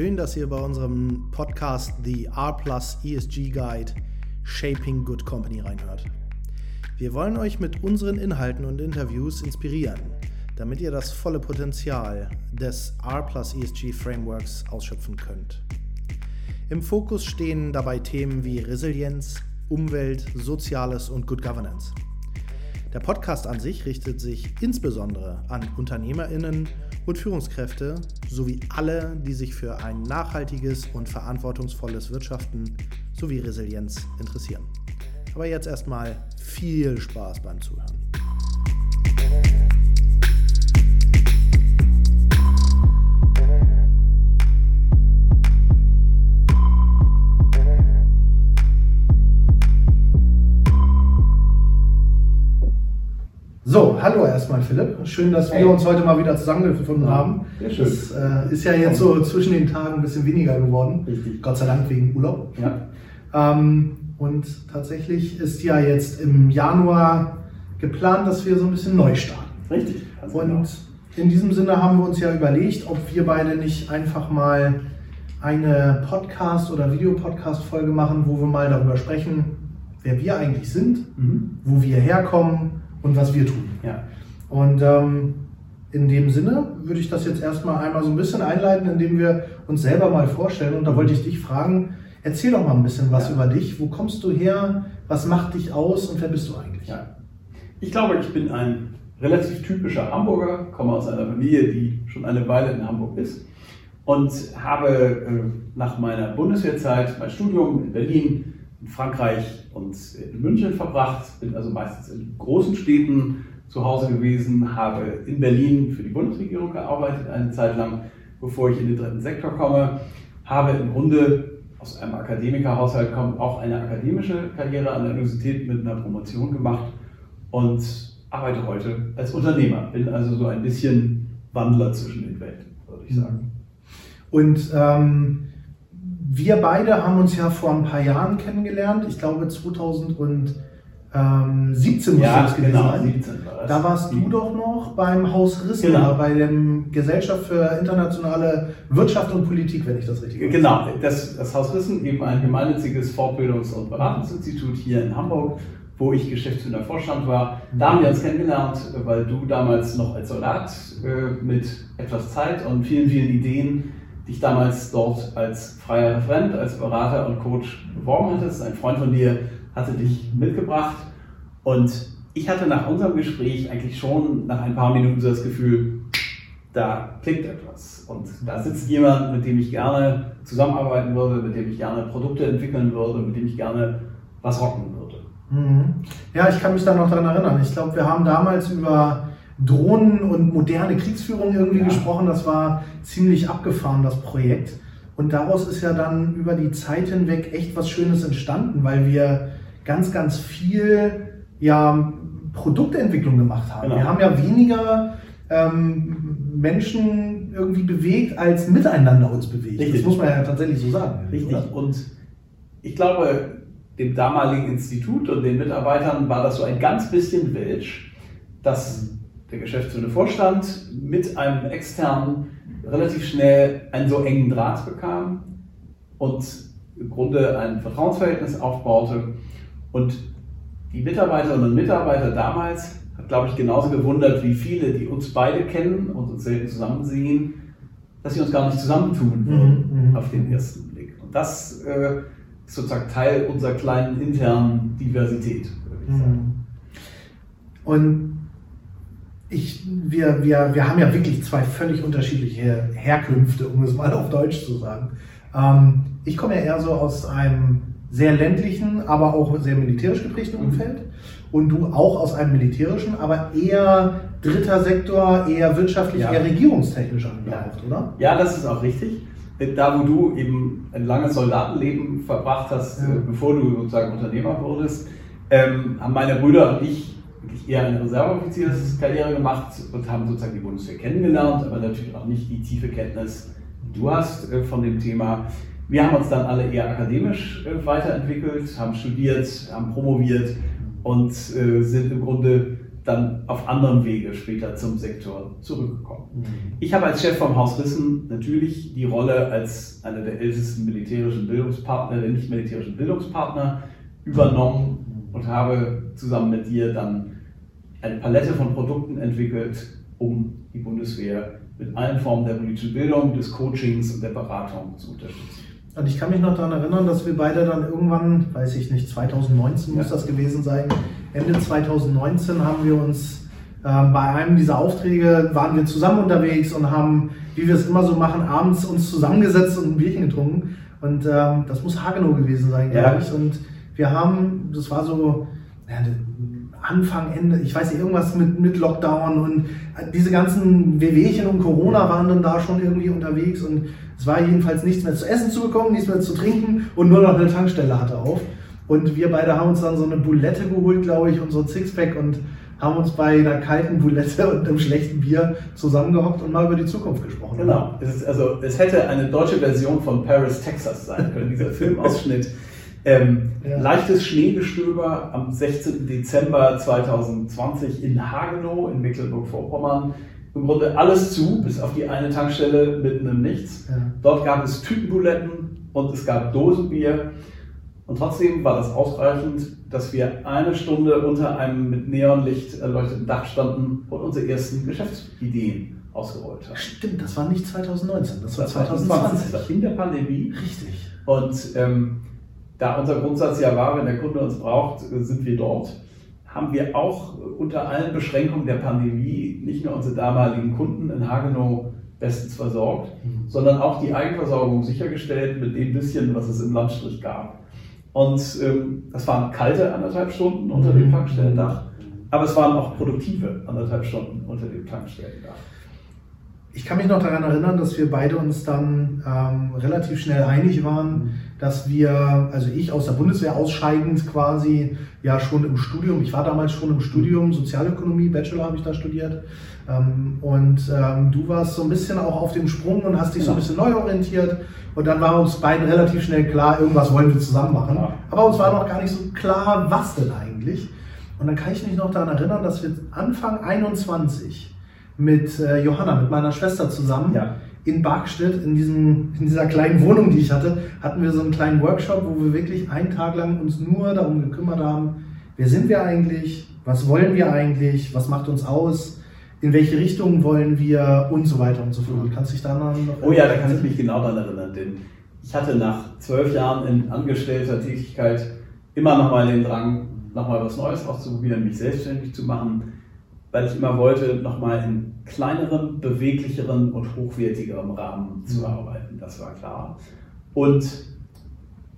Schön, dass ihr bei unserem Podcast The R Plus ESG Guide Shaping Good Company reinhört. Wir wollen euch mit unseren Inhalten und Interviews inspirieren, damit ihr das volle Potenzial des R Plus ESG Frameworks ausschöpfen könnt. Im Fokus stehen dabei Themen wie Resilienz, Umwelt, Soziales und Good Governance. Der Podcast an sich richtet sich insbesondere an Unternehmerinnen und Führungskräfte sowie alle, die sich für ein nachhaltiges und verantwortungsvolles Wirtschaften sowie Resilienz interessieren. Aber jetzt erstmal viel Spaß beim Zuhören. Hallo erstmal Philipp. Schön, dass wir uns heute mal wieder zusammengefunden ja, haben. schön. Das äh, ist ja jetzt so zwischen den Tagen ein bisschen weniger geworden. Richtig. Gott sei Dank wegen Urlaub. Ja. Ähm, und tatsächlich ist ja jetzt im Januar geplant, dass wir so ein bisschen neu starten. Richtig. Und genau. in diesem Sinne haben wir uns ja überlegt, ob wir beide nicht einfach mal eine Podcast- oder Videopodcast-Folge machen, wo wir mal darüber sprechen, wer wir eigentlich sind, mhm. wo wir herkommen und was wir tun. Ja. Und ähm, in dem Sinne würde ich das jetzt erstmal einmal so ein bisschen einleiten, indem wir uns selber mal vorstellen. Und da wollte ich dich fragen, erzähl doch mal ein bisschen was ja. über dich. Wo kommst du her? Was macht dich aus und wer bist du eigentlich? Ja. Ich glaube, ich bin ein relativ typischer Hamburger, komme aus einer Familie, die schon eine Weile in Hamburg ist und habe äh, nach meiner Bundeswehrzeit mein Studium in Berlin in Frankreich und in München verbracht, bin also meistens in großen Städten zu Hause gewesen, habe in Berlin für die Bundesregierung gearbeitet eine Zeit lang, bevor ich in den dritten Sektor komme, habe im Grunde aus einem Akademikerhaushalt kommt auch eine akademische Karriere an der Universität mit einer Promotion gemacht und arbeite heute als Unternehmer. Bin also so ein bisschen Wandler zwischen den Welten, würde ich sagen. Und ähm, wir beide haben uns ja vor ein paar Jahren kennengelernt. Ich glaube 2017 muss ja, das gewesen genau, sein. 17 war das. Da warst du doch noch beim Haus Rissner, genau. bei der Gesellschaft für internationale Wirtschaft und Politik, wenn ich das richtig weiß. Genau, das, das Haus Rissen, eben ein gemeinnütziges Fortbildungs- und Beratungsinstitut hier in Hamburg, wo ich Geschäftsführer Vorstand war. Da haben wir uns kennengelernt, weil du damals noch als Soldat äh, mit etwas Zeit und vielen, vielen Ideen dich damals dort als freier Referent, als Berater und Coach beworben hattest. Ein Freund von dir hatte dich mitgebracht und ich hatte nach unserem Gespräch eigentlich schon nach ein paar Minuten so das Gefühl, da klickt etwas. Und da sitzt jemand, mit dem ich gerne zusammenarbeiten würde, mit dem ich gerne Produkte entwickeln würde, mit dem ich gerne was rocken würde. Mhm. Ja, ich kann mich da noch daran erinnern. Ich glaube, wir haben damals über Drohnen und moderne Kriegsführung irgendwie ja. gesprochen. Das war ziemlich abgefahren, das Projekt. Und daraus ist ja dann über die Zeit hinweg echt was Schönes entstanden, weil wir ganz, ganz viel ja, Produktentwicklung gemacht haben. Genau. Wir haben ja weniger ähm, Menschen irgendwie bewegt, als miteinander uns bewegt. Richtig. Das muss man ja tatsächlich so sagen. Richtig. Oder? Und ich glaube, dem damaligen Institut und den Mitarbeitern war das so ein ganz bisschen welsch, dass der geschäftsführende Vorstand mit einem externen relativ schnell einen so engen Draht bekam und im Grunde ein Vertrauensverhältnis aufbaute. Und die Mitarbeiterinnen und Mitarbeiter damals hat, glaube ich, genauso gewundert wie viele, die uns beide kennen und uns selten zusammen sehen, dass sie uns gar nicht zusammentun würden mhm, mhm. auf den ersten Blick. Und das äh, ist sozusagen Teil unserer kleinen internen Diversität, würde ich sagen. Mhm. Und ich, wir, wir, wir haben ja wirklich zwei völlig unterschiedliche Herkünfte, um es mal auf Deutsch zu sagen. Ähm, ich komme ja eher so aus einem sehr ländlichen, aber auch sehr militärisch geprägten mhm. Umfeld. Und du auch aus einem militärischen, aber eher dritter Sektor, eher wirtschaftlich, ja. eher regierungstechnisch angehaucht, ja. oder? Ja, das ist auch richtig. Da, wo du eben ein langes Soldatenleben verbracht hast, ja. Äh, bevor du sozusagen Unternehmer wurdest, ähm, haben meine Brüder und ich wirklich eher eine Reserveoffizierskarriere gemacht und haben sozusagen die Bundeswehr kennengelernt, aber natürlich auch nicht die tiefe Kenntnis, die du hast äh, von dem Thema. Wir haben uns dann alle eher akademisch äh, weiterentwickelt, haben studiert, haben promoviert und äh, sind im Grunde dann auf anderem Wege später zum Sektor zurückgekommen. Mhm. Ich habe als Chef vom Haus Rissen natürlich die Rolle als einer der ältesten militärischen Bildungspartner, der nicht militärischen Bildungspartner übernommen und habe zusammen mit dir dann eine Palette von Produkten entwickelt, um die Bundeswehr mit allen Formen der politischen Bildung, des Coachings und der Beratung zu unterstützen. Und ich kann mich noch daran erinnern, dass wir beide dann irgendwann, weiß ich nicht, 2019 muss Ja. das gewesen sein, Ende 2019 haben wir uns äh, bei einem dieser Aufträge, waren wir zusammen unterwegs und haben, wie wir es immer so machen, abends uns zusammengesetzt und ein Bierchen getrunken. Und ähm, das muss Hagenow gewesen sein, Ja. glaube ich. Und wir haben, das war so ja, Anfang, Ende, ich weiß nicht, irgendwas mit, mit Lockdown und diese ganzen Wehwehchen und Corona waren dann da schon irgendwie unterwegs und es war jedenfalls nichts mehr zu essen zu bekommen, nichts mehr zu trinken und nur noch eine Tankstelle hatte auf. Und wir beide haben uns dann so eine Bulette geholt, glaube ich, und so ein Sixpack und haben uns bei einer kalten Bulette und einem schlechten Bier zusammengehockt und mal über die Zukunft gesprochen. Genau. Es, ist, also, es hätte eine deutsche Version von Paris, Texas sein können, dieser Filmausschnitt. Ähm, Ja. Leichtes Schneegestöber am 16. Dezember 2020 in Hagenow in Mecklenburg-Vorpommern. Im Grunde alles zu, bis auf die eine Tankstelle mitten im Nichts. Ja. Dort gab es Tütenbuletten und es gab Dosenbier. Und trotzdem war das ausreichend, dass wir eine Stunde unter einem mit Neonlicht erleuchteten Dach standen und unsere ersten Geschäftsideen ausgerollt haben. Stimmt, das war nicht 2019, das war Das war 2020. das war in der Pandemie. Richtig. Und ähm, da unser Grundsatz ja war, wenn der Kunde uns braucht, sind wir dort, haben wir auch unter allen Beschränkungen der Pandemie nicht nur unsere damaligen Kunden in Hagenow bestens versorgt, Mhm. sondern auch die Eigenversorgung sichergestellt mit dem bisschen, was es im Landstrich gab. Und ähm, das waren kalte anderthalb Stunden unter dem Mhm. Tankstellendach, aber es waren auch produktive anderthalb Stunden unter dem Tankstellendach. Ich kann mich noch daran erinnern, dass wir beide uns dann ähm, relativ schnell einig waren, dass wir, also ich aus der Bundeswehr ausscheidend quasi, ja schon im Studium, ich war damals schon im Studium, Sozialökonomie, Bachelor habe ich da studiert. Ähm, und ähm, du warst so ein bisschen auch auf dem Sprung und hast dich so ein bisschen neu orientiert. Und dann war uns beiden relativ schnell klar, irgendwas wollen wir zusammen machen. Ja. Aber uns war noch gar nicht so klar, was denn eigentlich. Und dann kann ich mich noch daran erinnern, dass wir Anfang 21 mit äh, Johanna, mit meiner Schwester zusammen, Ja. in Barkstedt, in, diesem, in dieser kleinen Wohnung, die ich hatte, hatten wir so einen kleinen Workshop, wo wir wirklich einen Tag lang uns nur darum gekümmert haben, wer sind wir eigentlich, was wollen wir eigentlich, was macht uns aus, in welche Richtung wollen wir und so weiter und so fort. Kannst du dich daran noch Oh ja, da kann ich mich genau daran erinnern, denn ich hatte nach zwölf Jahren in angestellter Tätigkeit immer noch mal den Drang, noch mal was Neues auszuprobieren, mich selbstständig zu machen, weil ich immer wollte, noch mal in kleinerem, beweglicheren und hochwertigerem Rahmen zu Mhm. arbeiten. Das war klar. Und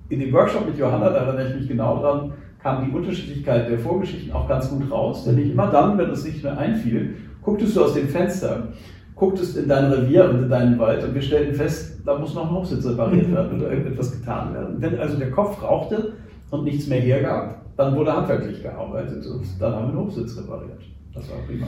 in dem Workshop mit Johanna, da erinnere ich mich genau dran, kam die Unterschiedlichkeit der Vorgeschichten auch ganz gut raus. Denn nicht immer dann, wenn es nicht mehr einfiel, gucktest du aus dem Fenster, gucktest in dein Revier und in deinen Wald und wir stellten fest, da muss noch ein Hochsitz repariert werden oder irgendetwas getan werden. Wenn also der Kopf rauchte und nichts mehr hergab, dann wurde handwerklich gearbeitet und dann haben wir einen Hochsitz repariert. Das war prima.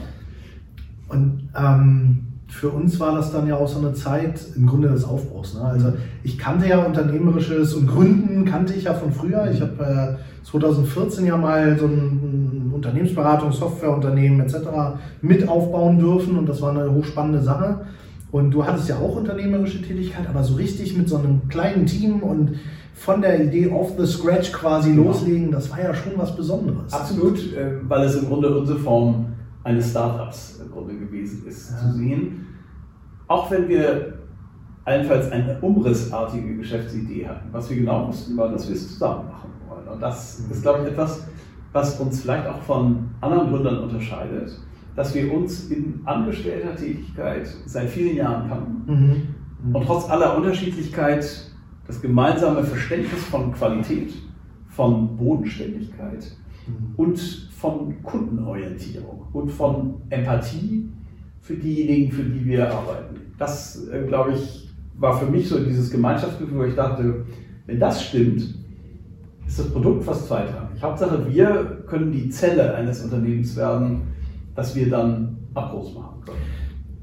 Und ähm, für uns war das dann ja auch so eine Zeit im Grunde des Aufbruchs. Ne? Also ich kannte ja unternehmerisches und Gründen kannte ich ja von früher. Ich habe äh, 2014 ja mal so ein Unternehmensberatung, Softwareunternehmen etc. mit aufbauen dürfen und das war eine hochspannende Sache. Und du hattest ja auch unternehmerische Tätigkeit, aber so richtig mit so einem kleinen Team und von der Idee off the scratch quasi Genau. loslegen, das war ja schon was Besonderes. Absolut, äh, weil es im Grunde unsere Form eines Startups im Grunde gewesen ist, Ja. zu sehen. Auch wenn wir allenfalls eine umrissartige Geschäftsidee hatten, was wir genau wussten, war, dass wir es zusammen machen wollen. Und das ist, glaube ich, etwas, was uns vielleicht auch von anderen Gründern unterscheidet, dass wir uns in angestellter Tätigkeit seit vielen Jahren kannten Mhm. und trotz aller Unterschiedlichkeit das gemeinsame Verständnis von Qualität, von Bodenständigkeit Mhm. Und von Kundenorientierung und von Empathie für diejenigen, für die wir arbeiten. Das, äh, glaube ich, war für mich so dieses Gemeinschaftsgefühl, wo ich dachte, wenn das stimmt, ist das Produkt fast zweitrangig. Hauptsache, wir können die Zelle eines Unternehmens werden, das wir dann auch groß machen können.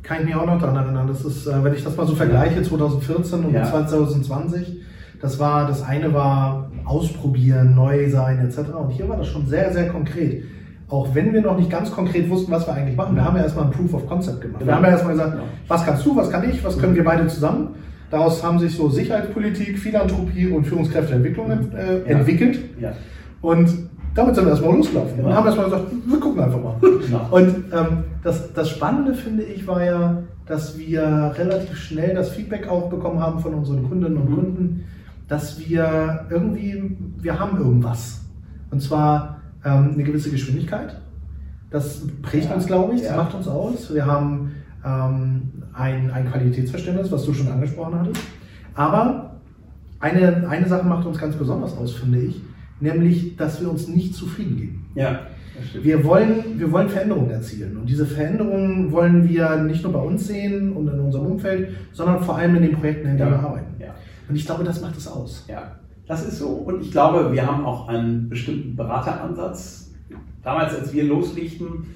Kann ich mich auch noch daran erinnern. Das ist, äh, wenn ich das mal so vergleiche, 2014 und Ja. 2020, das war, das eine war ausprobieren, neu sein, etc. Und hier war das schon sehr, sehr konkret. auch wenn wir noch nicht ganz konkret wussten, was wir eigentlich machen. Wir haben ja erstmal ein Proof of Concept gemacht. Genau. Wir haben ja erstmal gesagt, genau. was kannst du, was kann ich, was können wir beide zusammen. Daraus haben sich so Sicherheitspolitik, Philanthropie und Führungskräfteentwicklung äh, ja. entwickelt. Ja. Und damit sind wir erstmal losgelaufen genau. und haben erstmal gesagt, wir gucken einfach mal. Genau. Und ähm, das, das Spannende finde ich war ja, dass wir relativ schnell das Feedback auch bekommen haben von unseren Kundinnen und mhm. Kunden, dass wir irgendwie, wir haben irgendwas. Und zwar ähm, eine gewisse Geschwindigkeit. Das prägt ja. uns, glaube ich, das ja. macht uns aus. Wir haben ähm, ein, ein Qualitätsverständnis, was du schon angesprochen hattest. Aber eine, eine Sache macht uns ganz besonders aus, finde ich, nämlich, dass wir uns nicht zufrieden geben. Ja. Wir wollen, wir wollen Veränderungen erzielen. Und diese Veränderungen wollen wir nicht nur bei uns sehen und in unserem Umfeld, sondern vor allem in den Projekten, in denen ja. wir arbeiten. Ja. Und ich glaube, das macht es aus. Ja. Das ist so. Und ich glaube, wir haben auch einen bestimmten Berateransatz. Damals, als wir loslegten,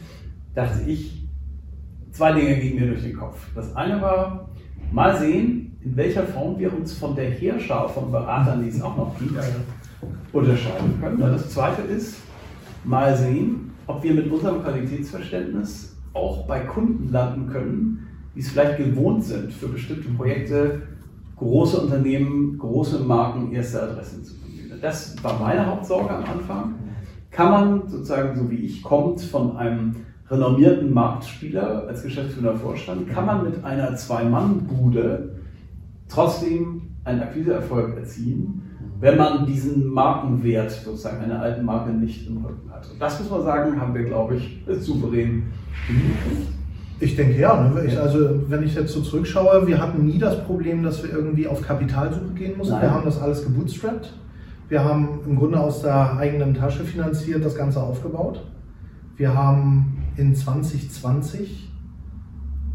dachte ich, zwei Dinge gingen mir durch den Kopf. Das eine war, mal sehen, in welcher Form wir uns von der Heerschar von Beratern, die es auch noch gibt, unterscheiden können. Und das zweite ist, mal sehen, ob wir mit unserem Qualitätsverständnis auch bei Kunden landen können, die es vielleicht gewohnt sind, für bestimmte Projekte große Unternehmen, große Marken, erste Adressen zu bemühen. Das war meine Hauptsorge am Anfang. Kann man sozusagen, so wie ich, kommt von einem renommierten Marktspieler als geschäftsführender Vorstand, kann man mit einer Zwei-Mann-Bude trotzdem einen Akquiseerfolg erzielen, wenn man diesen Markenwert sozusagen einer alten Marke nicht im Rücken hat. Und das muss man sagen, haben wir, glaube ich, souverän hingekriegt. Ich denke ja. Ne? Ich, also wenn ich jetzt so zurückschaue, wir hatten nie das Problem, dass wir irgendwie auf Kapitalsuche gehen mussten. Nein. Wir haben das alles gebootstrapped. Wir haben im Grunde aus der eigenen Tasche finanziert das Ganze aufgebaut. Wir haben in 2020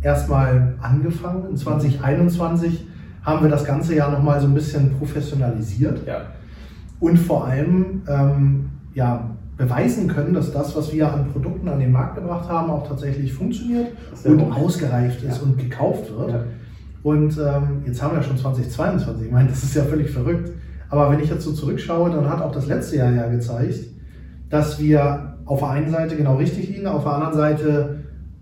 erstmal angefangen. In 2021 haben wir das ganze Jahr nochmal so ein bisschen professionalisiert. Ja. Und vor allem ähm, ja, beweisen können, dass das, was wir an Produkten an den Markt gebracht haben, auch tatsächlich funktioniert und Punkt. ausgereift ist ja. und gekauft wird. Ja. Und ähm, jetzt haben wir schon 2022. Ich meine, das ist ja völlig verrückt. Aber wenn ich jetzt so zurückschaue, dann hat auch das letzte Jahr ja gezeigt, dass wir auf der einen Seite genau richtig liegen, auf der anderen Seite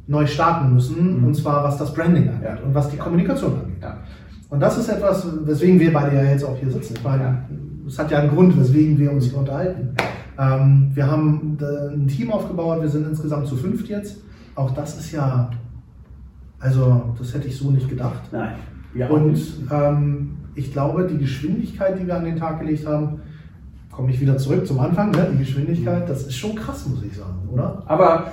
neu starten müssen. Mhm. Und zwar was das Branding angeht ja. und was die Kommunikation angeht. Und das ist etwas, weswegen wir beide ja jetzt auch hier sitzen. Ich meine, es hat ja einen Grund, weswegen wir uns hier unterhalten. Ähm, wir haben ein Team aufgebaut, wir sind insgesamt zu fünft jetzt. Auch das ist ja, also das hätte ich so nicht gedacht. Nein. Ja, und ähm, ich glaube, die Geschwindigkeit, die wir an den Tag gelegt haben, komme ich wieder zurück zum Anfang, ne? die Geschwindigkeit, das ist schon krass, muss ich sagen, oder? Aber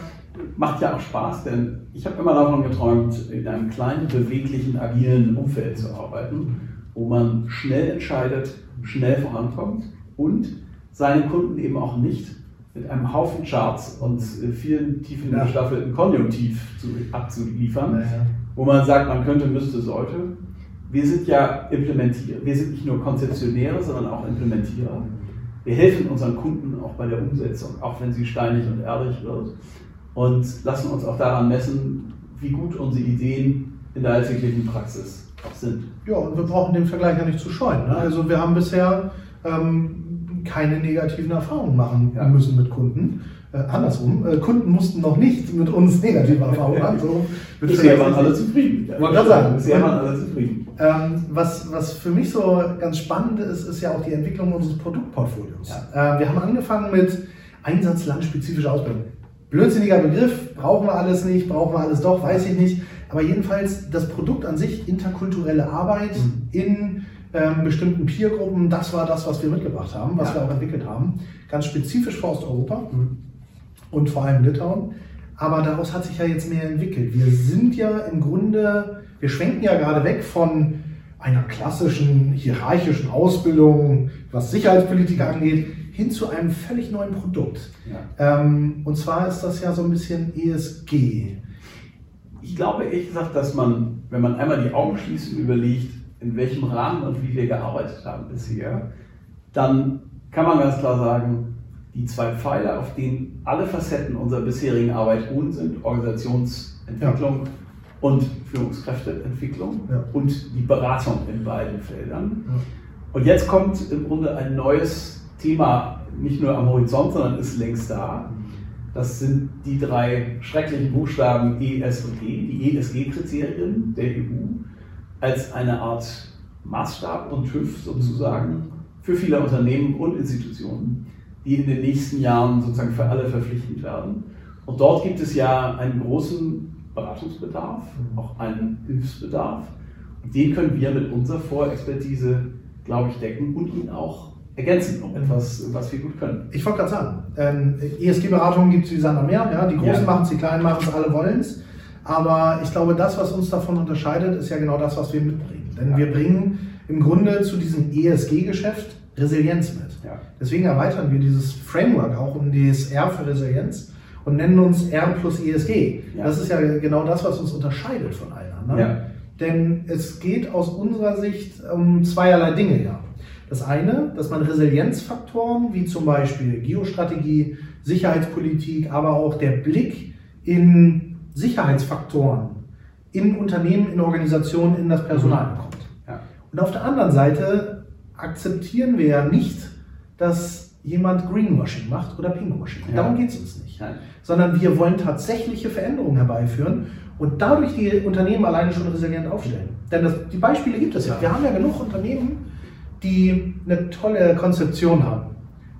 macht ja auch Spaß, denn ich habe immer davon geträumt, in einem kleinen, beweglichen, agilen Umfeld zu arbeiten, wo man schnell entscheidet, schnell vorankommt und seinen Kunden eben auch nicht mit einem Haufen Charts und äh, vielen tiefen ja. gestaffelten Konjunktiv zu, abzuliefern, ja, wo man sagt, man könnte, müsste, sollte. Wir sind ja Implementierer. Wir sind nicht nur Konzeptionäre, sondern auch Implementierer. Wir helfen unseren Kunden auch bei der Umsetzung, auch wenn sie steinig und ehrlich wird. Und lassen uns auch daran messen, wie gut unsere Ideen in der alltäglichen Praxis auch sind. Ja, und wir brauchen den Vergleich ja nicht zu scheuen. Ne? Also wir haben bisher ähm, keine negativen Erfahrungen machen ja. müssen mit Kunden. Äh, andersrum, äh, Kunden mussten noch nicht mit uns negative Erfahrungen machen. So, Bisher waren alle zufrieden. Ja, Wollte sagen. Bisher waren alle zufrieden. Ähm, was, was für mich so ganz spannend ist, ist ja auch die Entwicklung unseres Produktportfolios. Ja. Äh, wir haben angefangen mit einsatzlandspezifischer Ausbildung. Blödsinniger Begriff, brauchen wir alles nicht, brauchen wir alles doch, weiß ich nicht. Aber jedenfalls das Produkt an sich, interkulturelle Arbeit mhm. in ähm, bestimmten Peergruppen. Das war das, was wir mitgebracht haben, was ja. wir auch entwickelt haben. Ganz spezifisch für Osteuropa mhm. und vor allem Litauen. Aber daraus hat sich ja jetzt mehr entwickelt. Wir sind ja im Grunde, wir schwenken ja gerade weg von einer klassischen hierarchischen Ausbildung, was Sicherheitspolitiker angeht, hin zu einem völlig neuen Produkt. Ja. Ähm, und zwar ist das ja so ein bisschen ESG. Ich glaube ehrlich gesagt, dass man, wenn man einmal die Augen schließt und überlegt, in welchem Rahmen und wie wir gearbeitet haben bisher, dann kann man ganz klar sagen, die zwei Pfeiler, auf denen alle Facetten unserer bisherigen Arbeit ruhen sind, Organisationsentwicklung ja. und Führungskräfteentwicklung ja. und die Beratung in beiden Feldern. Ja. Und jetzt kommt im Grunde ein neues Thema, nicht nur am Horizont, sondern ist längst da. Das sind die drei schrecklichen Buchstaben E, S und G, die ESG-Kriterien der EU, als eine Art Maßstab und TÜV sozusagen für viele Unternehmen und Institutionen, die in den nächsten Jahren sozusagen für alle verpflichtend werden. Und dort gibt es ja einen großen Beratungsbedarf, auch einen Hilfsbedarf. Und den können wir mit unserer Vorexpertise, glaube ich, decken und ihn auch ergänzen um etwas, was wir gut können. Ich wollte gerade sagen, ähm, ESG-Beratungen gibt es wie Sand am Meer. Ja? Die Großen ja. machen es, die Kleinen machen es, alle wollen es. Aber ich glaube, das, was uns davon unterscheidet, ist ja genau das, was wir mitbringen. Denn wir bringen im Grunde zu diesem ESG-Geschäft Resilienz mit. Deswegen erweitern wir dieses Framework auch um DSR für Resilienz und nennen uns R plus ESG. Das ist ja genau das, was uns unterscheidet von allen anderen. Ja. Denn es geht aus unserer Sicht um zweierlei Dinge. Ja. Das eine, dass man Resilienzfaktoren wie zum Beispiel Geostrategie, Sicherheitspolitik, aber auch der Blick in Sicherheitsfaktoren in Unternehmen, in Organisationen, in das Personal bekommt. Ja. Und auf der anderen Seite akzeptieren wir ja nicht, dass jemand Greenwashing macht oder Pinkwashing. Ja. Darum geht es uns nicht. Nein. Sondern wir wollen tatsächliche Veränderungen herbeiführen und dadurch die Unternehmen alleine schon resilient aufstellen. Denn das, die Beispiele gibt es ja. Wir haben ja genug Unternehmen, die eine tolle Konzeption haben,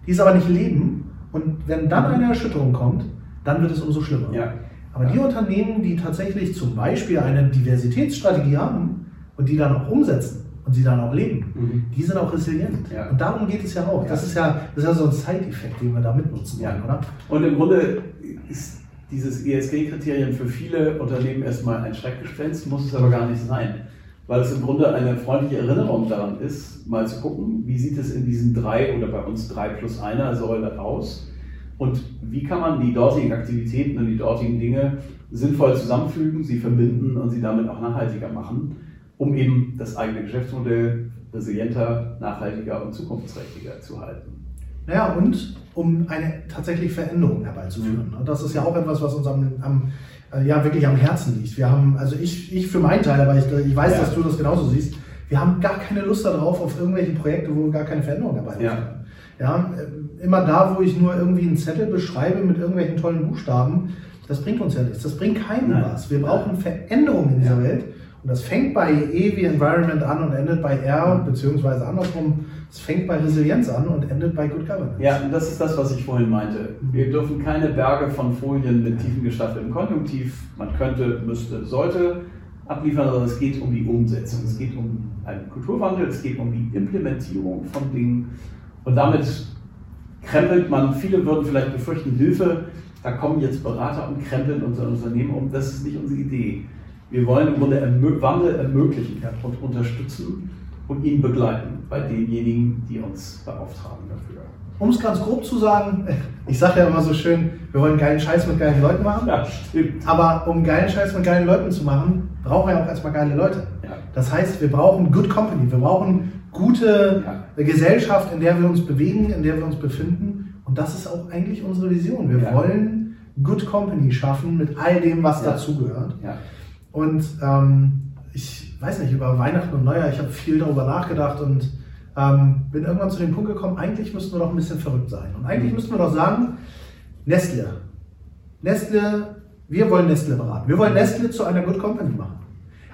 die es aber nicht leben. Und wenn dann eine Erschütterung kommt, dann wird es umso schlimmer. Ja. Aber ja. die Unternehmen, die tatsächlich zum Beispiel eine Diversitätsstrategie haben und die dann auch umsetzen und sie dann auch leben, mhm. die sind auch resilient. Ja. Und darum geht es ja auch. Das, ist ja, das ist ja so ein Side-Effekt, den wir da mitnutzen wollen, oder? Und im Grunde ist dieses ESG-Kriterium für viele Unternehmen erstmal ein Schreckgespenst, muss es aber gar nicht sein weil es im Grunde eine freundliche Erinnerung daran ist, mal zu gucken, wie sieht es in diesen drei oder bei uns drei plus einer Säule aus und wie kann man die dortigen Aktivitäten und die dortigen Dinge sinnvoll zusammenfügen, sie verbinden und sie damit auch nachhaltiger machen, um eben das eigene Geschäftsmodell resilienter, nachhaltiger und zukunftsträchtiger zu halten. Naja, und um eine tatsächlich Veränderung herbeizuführen. Mhm. Das ist ja auch etwas, was uns am, am äh, ja wirklich am Herzen liegt. Wir haben, also ich, ich für meinen Teil, aber ich, ich weiß, ja. dass du das genauso siehst, wir haben gar keine Lust darauf auf irgendwelche Projekte, wo wir gar keine Veränderung dabei haben. Ja. Ja. Immer da, wo ich nur irgendwie einen Zettel beschreibe mit irgendwelchen tollen Buchstaben, das bringt uns ja nichts. Das bringt keinem Nein. was. Wir brauchen Veränderungen in dieser ja. Welt. Und das fängt bei E wie Environment an und endet bei R, beziehungsweise andersrum, es fängt bei Resilienz an und endet bei Good Governance. Ja, das ist das, was ich vorhin meinte. Wir dürfen keine Berge von Folien mit tiefen gestaffeltem Konjunktiv, man könnte, müsste, sollte abliefern, sondern es geht um die Umsetzung. Es geht um einen Kulturwandel, es geht um die Implementierung von Dingen. Und damit krempelt man, viele würden vielleicht befürchten, Hilfe, da kommen jetzt Berater und krempeln unser Unternehmen um. Das ist nicht unsere Idee. Wir wollen im Grunde Wandel ermöglichen und unterstützen und ihn begleiten bei denjenigen, die uns beauftragen dafür. Um es ganz grob zu sagen, ich sage ja immer so schön, wir wollen geilen Scheiß mit geilen Leuten machen. Ja, stimmt. Aber um geilen Scheiß mit geilen Leuten zu machen, brauchen wir auch erstmal geile Leute. Ja. Das heißt, wir brauchen Good Company, wir brauchen gute ja. Gesellschaft, in der wir uns bewegen, in der wir uns befinden. Und das ist auch eigentlich unsere Vision. Wir ja. wollen Good Company schaffen mit all dem, was dazugehört. Und ähm, ich weiß nicht, über Weihnachten und Neujahr, ich habe viel darüber nachgedacht und ähm, bin irgendwann zu dem Punkt gekommen, eigentlich müssten wir doch ein bisschen verrückt sein. Und eigentlich müssten wir doch sagen, Nestle, Nestle, wir wollen Nestle beraten. Wir wollen Nestle zu einer Good Company machen.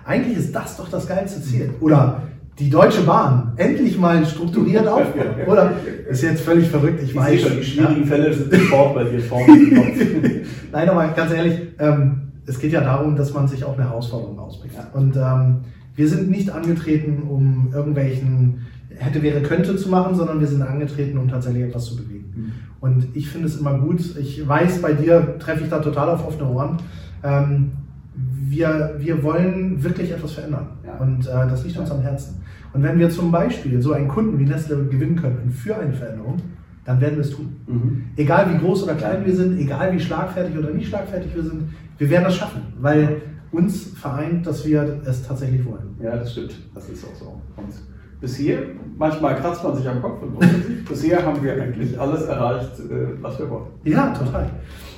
Eigentlich ist das doch das geilste Ziel. Oder die Deutsche Bahn endlich mal strukturiert aufbauen. Oder ist jetzt völlig verrückt, ich, ich weiß. schon, die schwierigen ja. Fälle sind sofort bei dir vorne. Nein, aber ganz ehrlich, ähm, es geht ja darum, dass man sich auch eine Herausforderung ausbringt. Ja. Und ähm, wir sind nicht angetreten, um irgendwelchen hätte, wäre, könnte zu machen, sondern wir sind angetreten, um tatsächlich etwas zu bewegen. Mhm. Und ich finde es immer gut. Ich weiß, bei dir treffe ich da total auf offene Ohren. Ähm, wir, wir wollen wirklich etwas verändern. Ja. Und äh, das liegt uns am Herzen. Und wenn wir zum Beispiel so einen Kunden wie Nestle gewinnen könnten für eine Veränderung, dann werden wir es tun. Mhm. Egal wie groß oder klein wir sind, egal wie schlagfertig oder nicht schlagfertig wir sind, wir werden das schaffen, weil uns vereint, dass wir es tatsächlich wollen. Ja, das stimmt. Das ist auch so. Und bisher, manchmal kratzt man sich am Kopf und sich, bisher haben wir eigentlich alles erreicht, äh, was wir wollen. Ja, total.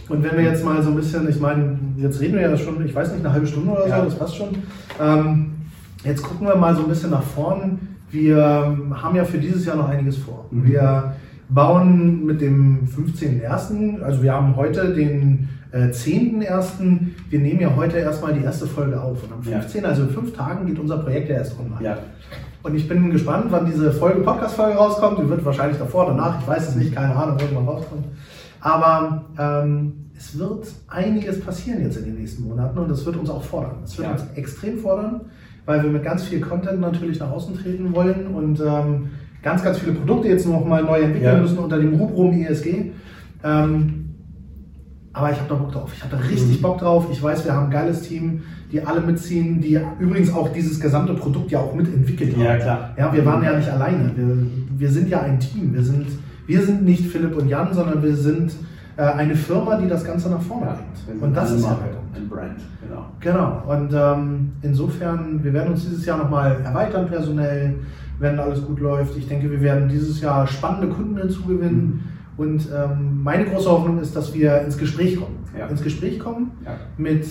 Und wenn wir jetzt mal so ein bisschen, ich meine, jetzt reden wir ja schon, ich weiß nicht, eine halbe Stunde oder so, das passt schon. Ähm, jetzt gucken wir mal so ein bisschen nach vorn. Wir haben ja für dieses Jahr noch einiges vor. Mhm. Wir bauen mit dem 15.01., also wir haben heute den äh, 10.01., wir nehmen ja heute erstmal die erste Folge auf. Und am 15., ja. also in fünf Tagen, geht unser Projekt ja erst online. Ja. Und ich bin gespannt, wann diese Folge, Podcast-Folge rauskommt. Die wird wahrscheinlich davor, danach, ich weiß es nicht, keine Ahnung, irgendwann rauskommt. Aber ähm, es wird einiges passieren jetzt in den nächsten Monaten und das wird uns auch fordern. Es wird ja. uns extrem fordern, weil wir mit ganz viel Content natürlich nach außen treten wollen und ähm, ganz, ganz viele Produkte jetzt noch mal neu entwickeln ja. müssen unter dem Rubrum ESG. Ähm, aber ich habe da Bock drauf. Ich habe da richtig mhm. Bock drauf. Ich weiß, wir haben ein geiles Team, die alle mitziehen, die übrigens auch dieses gesamte Produkt ja auch mitentwickelt haben. Ja, klar. Ja, wir waren ja nicht alleine. Wir, wir sind ja ein Team. Wir sind, wir sind nicht Philipp und Jan, sondern wir sind äh, eine Firma, die das Ganze nach vorne bringt. Ja, und das ist ja ein Brand, genau. Genau. Und ähm, insofern, wir werden uns dieses Jahr nochmal erweitern personell, wenn alles gut läuft. Ich denke, wir werden dieses Jahr spannende Kunden hinzugewinnen. Mhm und ähm, meine große Hoffnung ist, dass wir ins Gespräch kommen. Ja. Ins Gespräch kommen mit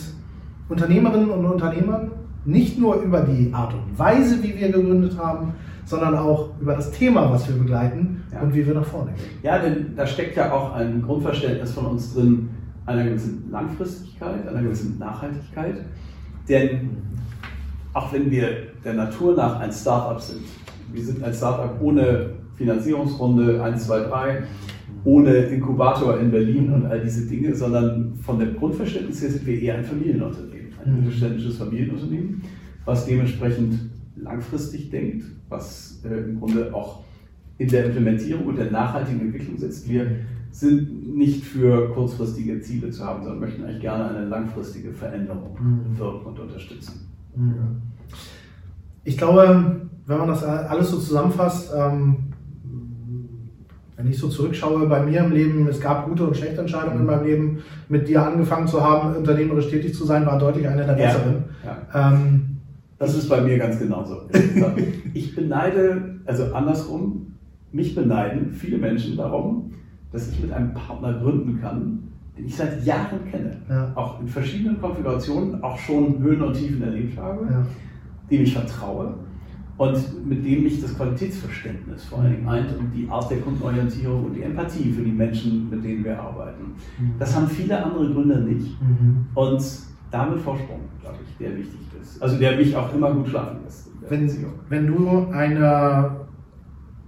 Unternehmerinnen und Unternehmern, nicht nur über die Art und Weise, wie wir gegründet haben, sondern auch über das Thema, was wir begleiten ja. und wie wir nach vorne gehen. Ja, denn da steckt ja auch ein Grundverständnis von uns drin, einer gewissen Langfristigkeit, einer gewissen Nachhaltigkeit. Denn auch wenn wir der Natur nach ein Startup sind, wir sind ein Startup ohne Finanzierungsrunde 1, 2, 3, ohne Inkubator in Berlin und all diese Dinge, sondern von dem Grundverständnis her sind wir eher ein Familienunternehmen, ein mhm. mittelständisches Familienunternehmen, was dementsprechend langfristig denkt, was äh, im Grunde auch in der Implementierung und der nachhaltigen Entwicklung sitzt. Wir sind nicht für kurzfristige Ziele zu haben, sondern möchten eigentlich gerne eine langfristige Veränderung mhm. wirken und unterstützen. Mhm. Ich glaube, wenn man das alles so zusammenfasst, ähm, wenn ich so zurückschaue bei mir im Leben, es gab gute und schlechte Entscheidungen mhm. in meinem Leben. Mit dir angefangen zu haben, unternehmerisch tätig zu sein, war deutlich eine der besseren. Ja, ja. Ähm, das ist bei mir ganz genauso. ich beneide, also andersrum, mich beneiden viele Menschen darum, dass ich mit einem Partner gründen kann, den ich seit Jahren kenne, ja. auch in verschiedenen Konfigurationen, auch schon Höhen und Tiefen erlebt habe, dem ich vertraue und mit dem mich das Qualitätsverständnis vor allen Dingen eint und die Art der Kundenorientierung und die Empathie für die Menschen, mit denen wir arbeiten. Mhm. Das haben viele andere Gründer nicht. Mhm. Und damit Vorsprung, glaube ich, der wichtig ist. Also der mich auch immer gut schlafen lässt. Wenn, wenn du eine,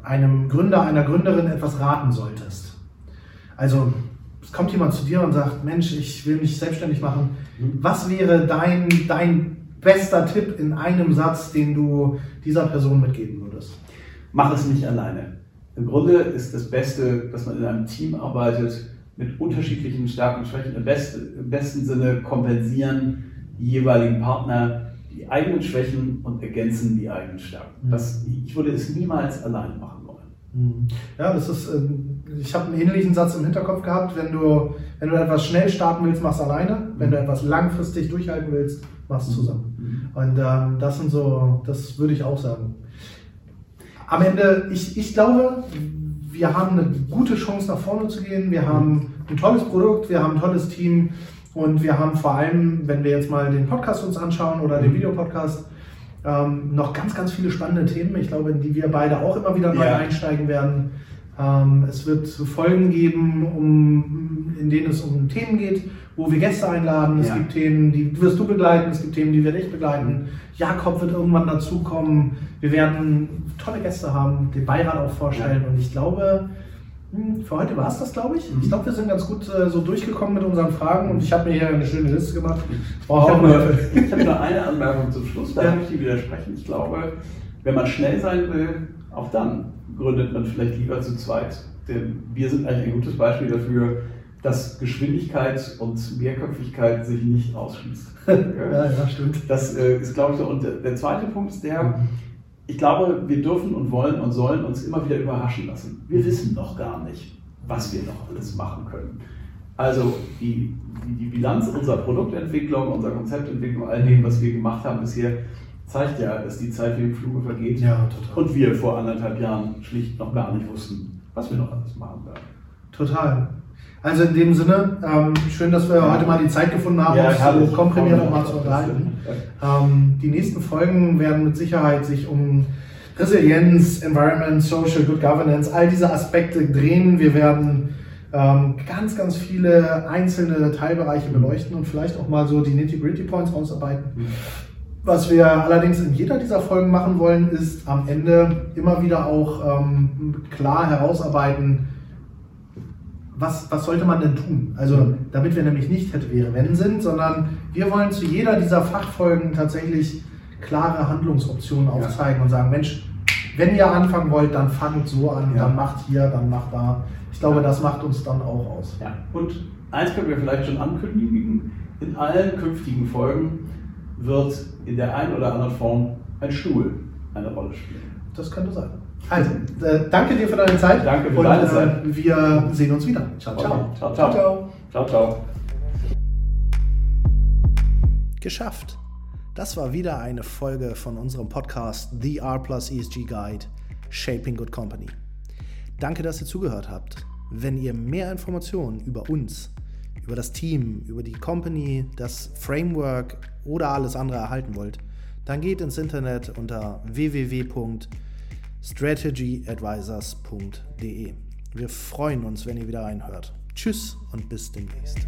einem Gründer, einer Gründerin etwas raten solltest, also es kommt jemand zu dir und sagt, Mensch, ich will mich selbstständig machen, mhm. was wäre dein, dein bester Tipp in einem Satz, den du dieser Person mitgeben würdest? Mach es nicht alleine. Im Grunde ist das Beste, dass man in einem Team arbeitet mit unterschiedlichen Stärken und Schwächen. Im, best, Im besten Sinne kompensieren die jeweiligen Partner die eigenen Schwächen und ergänzen die eigenen Stärken. Mhm. Das, ich würde es niemals alleine machen wollen. Mhm. Ja, das ist, ähm, ich habe einen ähnlichen Satz im Hinterkopf gehabt. Wenn du, wenn du etwas schnell starten willst, mach es alleine. Wenn du mhm. etwas langfristig durchhalten willst, mach es zusammen. Und ähm, das sind so, das würde ich auch sagen. Am Ende, ich, ich glaube, wir haben eine gute Chance nach vorne zu gehen. Wir haben ein tolles Produkt, wir haben ein tolles Team und wir haben vor allem, wenn wir jetzt mal den Podcast uns anschauen oder den mhm. Videopodcast, ähm, noch ganz, ganz viele spannende Themen, ich glaube, in die wir beide auch immer wieder neu ja. einsteigen werden. Ähm, es wird Folgen geben, um, in denen es um Themen geht, wo wir Gäste einladen. Es ja. gibt Themen, die wirst du begleiten, es gibt Themen, die wir nicht begleiten. Jakob wird irgendwann dazukommen. Wir werden tolle Gäste haben, den Beirat auch vorstellen. Ja. Und ich glaube, hm, für heute war es das, glaube ich. Mhm. Ich glaube, wir sind ganz gut äh, so durchgekommen mit unseren Fragen und ich habe mir hier eine schöne Liste gemacht. Ich habe nur, hab nur, eine Anmerkung zum Schluss, da ja. möchte ich widersprechen. Ich glaube, wenn man schnell sein will, auch dann gründet man vielleicht lieber zu zweit. Denn wir sind eigentlich ein gutes Beispiel dafür, dass Geschwindigkeit und Mehrköpfigkeit sich nicht ausschließt. ja, ja, stimmt. Das äh, ist, glaube ich, so. Und der zweite Punkt ist der, mhm. ich glaube, wir dürfen und wollen und sollen uns immer wieder überraschen lassen. Wir wissen noch gar nicht, was wir noch alles machen können. Also die, die Bilanz unserer Produktentwicklung, unserer Konzeptentwicklung, all dem, was wir gemacht haben bisher, zeigt ja, dass die Zeit wie im Fluge vergeht. Ja, total. Und wir vor anderthalb Jahren schlicht noch gar nicht wussten, was wir noch alles machen werden. Total. Also in dem Sinne, ähm, schön, dass wir heute mal die Zeit gefunden haben, ja, uns so komprimiert nochmal zu unterhalten. Ähm, die nächsten Folgen werden mit Sicherheit sich um Resilienz, Environment, Social, Good Governance, all diese Aspekte drehen. Wir werden ähm, ganz, ganz viele einzelne Teilbereiche beleuchten und vielleicht auch mal so die Nitty-Gritty-Points ausarbeiten. Mhm. Was wir allerdings in jeder dieser Folgen machen wollen, ist am Ende immer wieder auch ähm, klar herausarbeiten, was, was sollte man denn tun? Also, damit wir nämlich nicht hätte, wäre, wenn sind, sondern wir wollen zu jeder dieser Fachfolgen tatsächlich klare Handlungsoptionen aufzeigen ja. und sagen, Mensch, wenn ihr anfangen wollt, dann fangt so an, ja. dann macht hier, dann macht da. Ich glaube, das macht uns dann auch aus. Ja. Und eins können wir vielleicht schon ankündigen, in allen künftigen Folgen wird in der einen oder anderen Form ein Stuhl eine Rolle spielen. Das könnte sein. Also, äh, danke dir für deine Zeit. Danke für deine Zeit. Äh, wir sehen uns wieder. Ciao, ciao. Ciao, ciao. ciao, ciao. ciao. Geschafft. Das war wieder eine Folge von unserem Podcast The R Plus ESG Guide Shaping Good Company. Danke, dass ihr zugehört habt. Wenn ihr mehr Informationen über uns, über das Team, über die Company, das Framework oder alles andere erhalten wollt, dann geht ins Internet unter www.strategyadvisors.de. Wir freuen uns, wenn ihr wieder reinhört. Tschüss und bis demnächst.